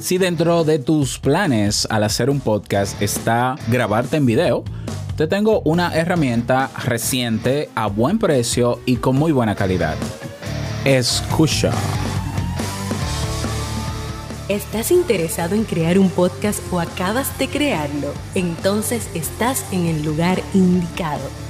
Si dentro de tus planes al hacer un podcast está grabarte en video, te tengo una herramienta reciente a buen precio y con muy buena calidad. Escucha. ¿Estás interesado en crear un podcast o acabas de crearlo? Entonces estás en el lugar indicado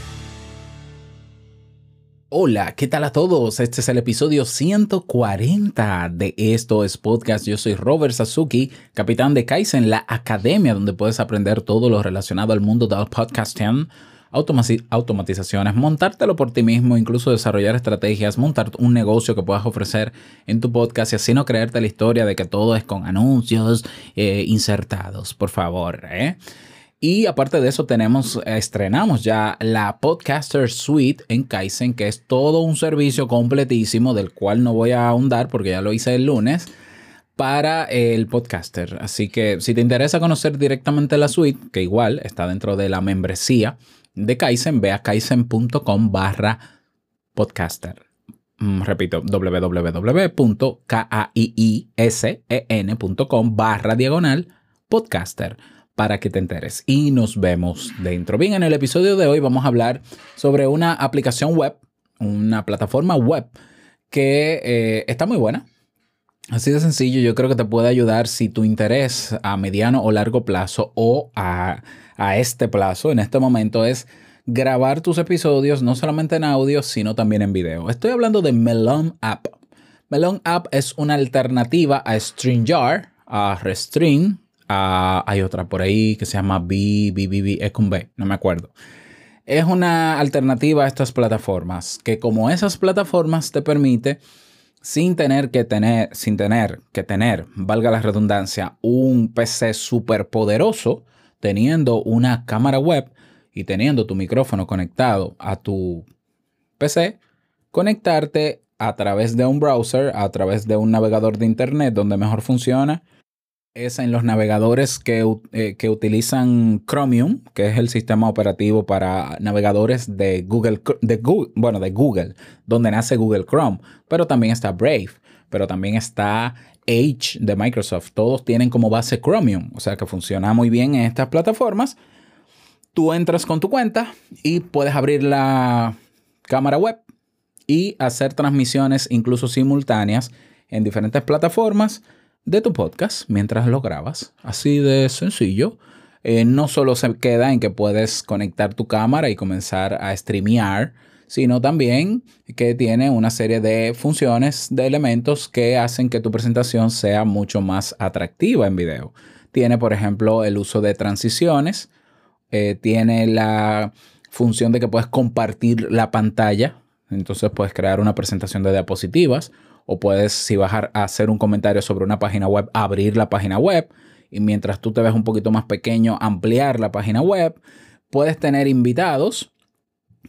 Hola, ¿qué tal a todos? Este es el episodio 140 de Esto es Podcast. Yo soy Robert Sasuki, capitán de Kaizen, la academia donde puedes aprender todo lo relacionado al mundo del podcasting, automatizaciones, montártelo por ti mismo, incluso desarrollar estrategias, montar un negocio que puedas ofrecer en tu podcast y así no creerte la historia de que todo es con anuncios eh, insertados, por favor. ¿eh? Y aparte de eso, tenemos, estrenamos ya la Podcaster Suite en Kaizen, que es todo un servicio completísimo del cual no voy a ahondar porque ya lo hice el lunes para el podcaster. Así que si te interesa conocer directamente la suite, que igual está dentro de la membresía de Kaizen, ve a kaizen.com barra podcaster. Mm, repito, www.kaiisen.com barra diagonal podcaster para que te enteres. Y nos vemos dentro. Bien, en el episodio de hoy vamos a hablar sobre una aplicación web, una plataforma web que eh, está muy buena. Así de sencillo, yo creo que te puede ayudar si tu interés a mediano o largo plazo o a, a este plazo, en este momento, es grabar tus episodios no solamente en audio, sino también en video. Estoy hablando de Melon App. Melon App es una alternativa a StreamYard, a Restream, hay otra por ahí que se llama B, B, B, B, es con B, no me acuerdo. Es una alternativa a estas plataformas que como esas plataformas te permite sin tener que tener, sin tener que tener, valga la redundancia, un PC súper poderoso, teniendo una cámara web y teniendo tu micrófono conectado a tu PC, conectarte a través de un browser, a través de un navegador de internet donde mejor funciona es en los navegadores que, eh, que, utilizan Chromium, que es el sistema operativo para navegadores de Google, de Google, bueno, de Google, donde nace Google Chrome, pero también está Brave, pero también está Edge de Microsoft. Todos tienen como base Chromium, o sea que funciona muy bien en estas plataformas. Tú entras con tu cuenta y puedes abrir la cámara web y hacer transmisiones incluso simultáneas en diferentes plataformas de tu podcast mientras lo grabas. Así de sencillo. Eh, no solo se queda en que puedes conectar tu cámara y comenzar a streamear, sino también que tiene una serie de funciones, de elementos que hacen que tu presentación sea mucho más atractiva en video. Tiene, por ejemplo, el uso de transiciones, eh, tiene la función de que puedes compartir la pantalla, entonces puedes crear una presentación de diapositivas o puedes, si vas a hacer un comentario sobre una página web, abrir la página web y mientras tú te ves un poquito más pequeño, ampliar la página web. Puedes tener invitados.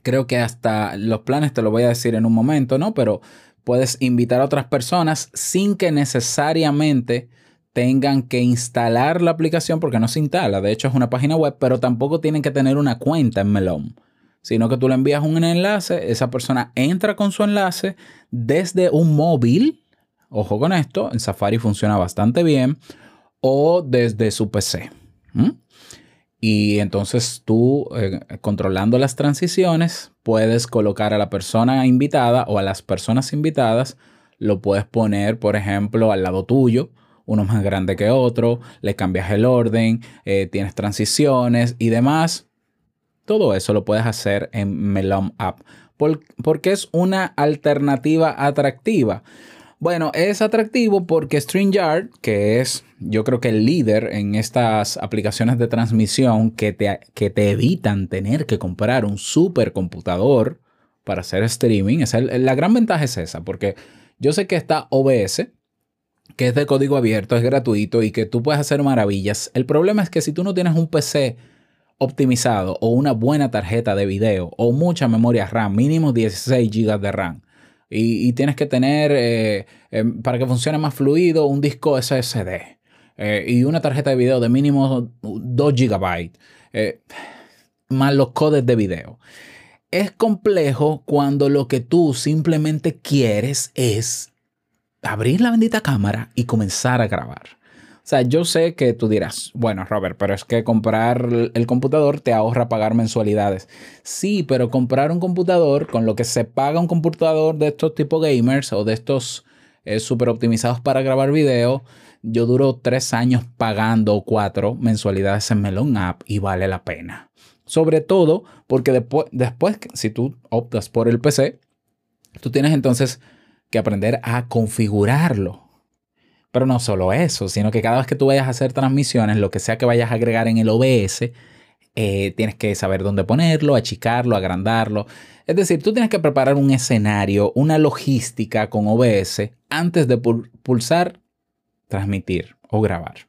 Creo que hasta los planes te lo voy a decir en un momento, ¿no? Pero puedes invitar a otras personas sin que necesariamente tengan que instalar la aplicación porque no se instala. De hecho, es una página web, pero tampoco tienen que tener una cuenta en Melon sino que tú le envías un enlace, esa persona entra con su enlace desde un móvil, ojo con esto, en Safari funciona bastante bien, o desde su PC. Y entonces tú, eh, controlando las transiciones, puedes colocar a la persona invitada o a las personas invitadas, lo puedes poner, por ejemplo, al lado tuyo, uno más grande que otro, le cambias el orden, eh, tienes transiciones y demás todo eso lo puedes hacer en Melon App. porque es una alternativa atractiva. Bueno, es atractivo porque StreamYard, que es yo creo que el líder en estas aplicaciones de transmisión que te, que te evitan tener que comprar un supercomputador para hacer streaming, la gran ventaja es esa, porque yo sé que está OBS, que es de código abierto, es gratuito y que tú puedes hacer maravillas. El problema es que si tú no tienes un PC optimizado o una buena tarjeta de video o mucha memoria RAM, mínimo 16 GB de RAM, y, tienes que tener, eh, em, para que funcione más fluido, un disco SSD eh, y una tarjeta de video de mínimo 2 GB, eh, más los codes de video. Es complejo cuando lo que tú simplemente quieres es abrir la bendita cámara y comenzar a grabar. O sea, yo sé que tú dirás, bueno, Robert, pero es que comprar el computador te ahorra pagar mensualidades. Sí, pero comprar un computador con lo que se paga un computador de estos tipo gamers o de estos eh, super optimizados para grabar video, yo duro tres años pagando cuatro mensualidades en Melon App y vale la pena. Sobre todo porque después, después, si tú optas por el PC, tú tienes entonces que aprender a configurarlo pero no solo eso, sino que cada vez que tú vayas a hacer transmisiones, lo que sea que vayas a agregar en el OBS, eh, tienes que saber dónde ponerlo, achicarlo, agrandarlo. Es decir, tú tienes que preparar un escenario, una logística con OBS antes de pulsar, transmitir o grabar.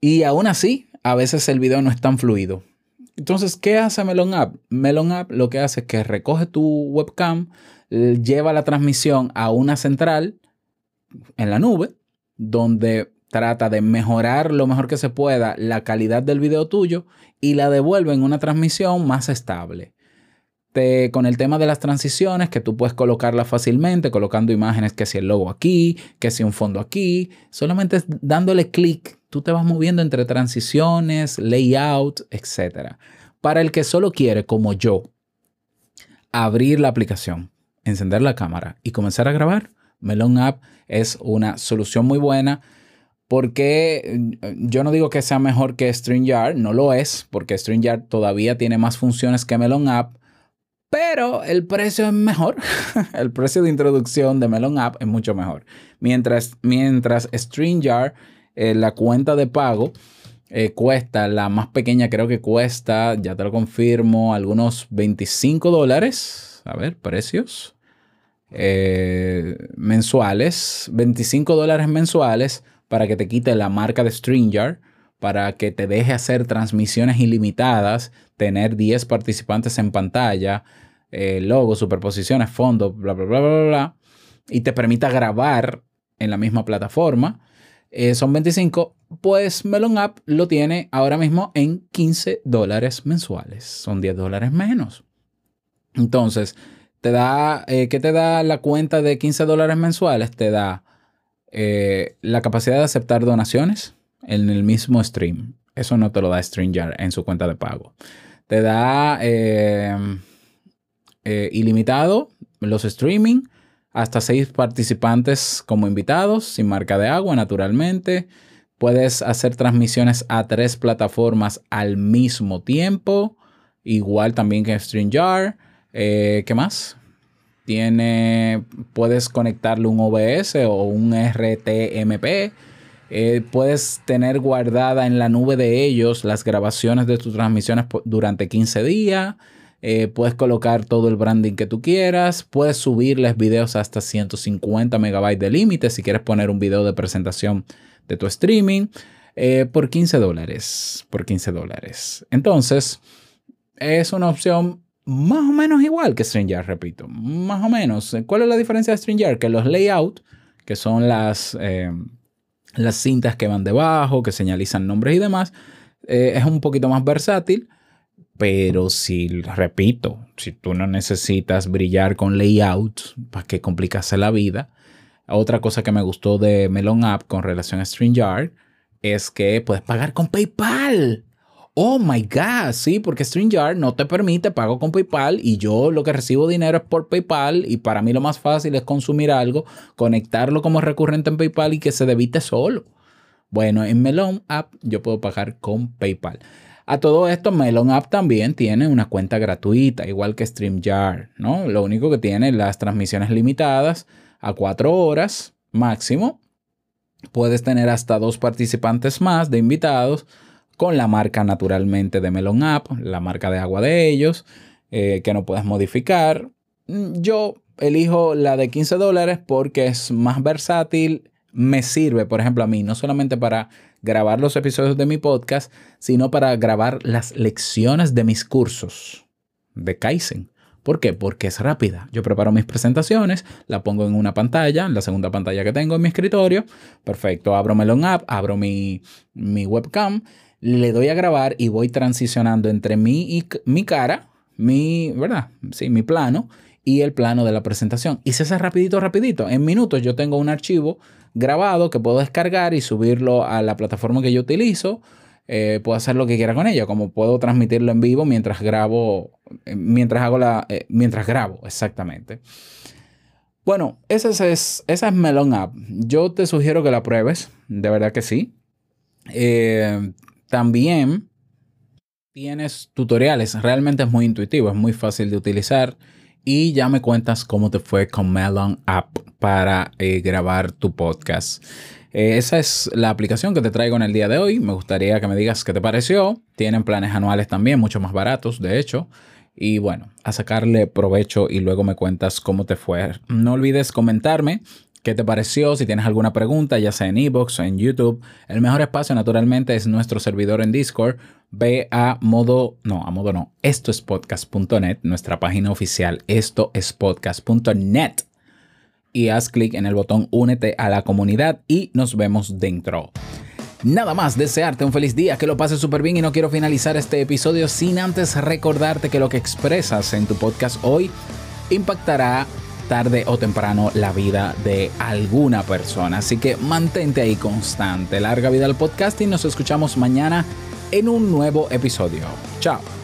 Y aún así, a veces el video no es tan fluido. Entonces, ¿qué hace Melon App? Melon App lo que hace es que recoge tu webcam, lleva la transmisión a una central en la nube, donde trata de mejorar lo mejor que se pueda la calidad del video tuyo y la devuelve en una transmisión más estable. Con el tema de las transiciones, que tú puedes colocarla fácilmente, colocando imágenes, que si el logo aquí, que si un fondo aquí, solamente dándole clic, tú te vas moviendo entre transiciones, layout, etc. Para el que solo quiere, como yo, abrir la aplicación, encender la cámara y comenzar a grabar, Melon App es una solución muy buena porque eh, yo no digo que sea mejor que StreamYard, no lo es, porque StreamYard todavía tiene más funciones que Melon App, pero el precio es mejor. el precio de introducción de Melon App es mucho mejor. Mientras, mientras StreamYard, eh, la cuenta de pago, eh, cuesta, la más pequeña creo que cuesta, ya te lo confirmo, algunos 25 dólares. A ver, precios. Eh, mensuales, 25 dólares mensuales para que te quite la marca de StreamYard, para que te deje hacer transmisiones ilimitadas, tener 10 participantes en pantalla, eh, logo, superposiciones, fondo, bla, bla, bla, bla, bla, y te permita grabar en la misma plataforma. Eh, son 25, pues Melon App lo tiene ahora mismo en 15 dólares mensuales. Son 10 dólares menos. Entonces, te da, eh, ¿qué te da la cuenta de 15 dólares mensuales? Te da eh, la capacidad de aceptar donaciones en el mismo stream. Eso no te lo da StreamYard en su cuenta de pago. Te da eh, ilimitado los streaming, hasta seis participantes como invitados, sin marca de agua, naturalmente. Puedes hacer transmisiones a tres plataformas al mismo tiempo, igual también que StreamYard. Eh, ¿Qué más? Tiene, puedes conectarle un OBS o un RTMP. Eh, puedes tener guardada en la nube de ellos las grabaciones de tus transmisiones durante 15 días. Eh, puedes colocar todo el branding que tú quieras. Puedes subirles videos hasta 150 megabytes de límite si quieres poner un video de presentación de tu streaming. por 15 dólares. Por 15 dólares. Entonces, es una opción más o menos igual que StreamYard, repito. Más o menos. ¿Cuál es la diferencia de StreamYard? Que los layouts, que son las, eh, las cintas que van debajo, que señalizan nombres y demás, eh, es un poquito más versátil. Pero si, repito, si tú no necesitas brillar con layouts, ¿para qué complicarse la vida? Otra cosa que me gustó de Melon App con relación a StreamYard es que puedes pagar con PayPal. Oh my God, sí, porque StreamYard no te permite pago con PayPal y yo lo que recibo dinero es por PayPal y para mí lo más fácil es consumir algo, conectarlo como recurrente en PayPal y que se debite solo. Bueno, en Melon App yo puedo pagar con PayPal. A todo esto, Melon App también tiene una cuenta gratuita, igual que StreamYard, ¿no? Lo único que tiene las transmisiones limitadas a cuatro horas máximo. Puedes tener hasta dos participantes más de invitados con la marca naturalmente de Melon App, la marca de agua de ellos, eh, que no puedes modificar. Mm, yo elijo la de 15 dólares porque es más versátil, me sirve, por ejemplo, a mí, no solamente para grabar los episodios de mi podcast, sino para grabar las lecciones de mis cursos de Kaizen. ¿Por qué? Porque es rápida. Yo preparo mis presentaciones, la pongo en una pantalla, la segunda pantalla que tengo en mi escritorio. Perfecto, abro Melon App, abro mi, mi webcam, le doy a grabar y voy transicionando entre mi, y, mi cara, mi, ¿verdad? Sí, mi plano y el plano de la presentación. Y se hace rapidito, rapidito. En minutos yo tengo un archivo grabado que puedo descargar y subirlo a la plataforma que yo utilizo. Eh, puedo hacer lo que quiera con ella, como puedo transmitirlo en vivo mientras grabo, eh, mientras hago la, eh, mientras grabo, exactamente. Bueno, esa es, esa es Melon App. Yo te sugiero que la pruebes, de verdad que sí. También tienes tutoriales, realmente es muy intuitivo, es muy fácil de utilizar y ya me cuentas cómo te fue con Melon App para eh, grabar tu podcast. Eh, esa es la aplicación que te traigo en el día de hoy. Me gustaría que me digas qué te pareció. Tienen planes anuales también, mucho más baratos, de hecho. Y bueno, a sacarle provecho y luego me cuentas cómo te fue. No olvides comentarme qué te pareció, si tienes alguna pregunta, ya sea en ebox o en YouTube. El mejor espacio naturalmente es nuestro servidor en Discord. Ve a modo, no, a modo no, esto es podcast.net, nuestra página oficial, esto es podcast.net. Y haz clic en el botón únete a la comunidad y nos vemos dentro. Nada más, desearte un feliz día, que lo pases súper bien y no quiero finalizar este episodio sin antes recordarte que lo que expresas en tu podcast hoy impactará tarde o temprano la vida de alguna persona. Así que mantente ahí constante. Larga vida al podcast y nos escuchamos mañana en un nuevo episodio. Chao.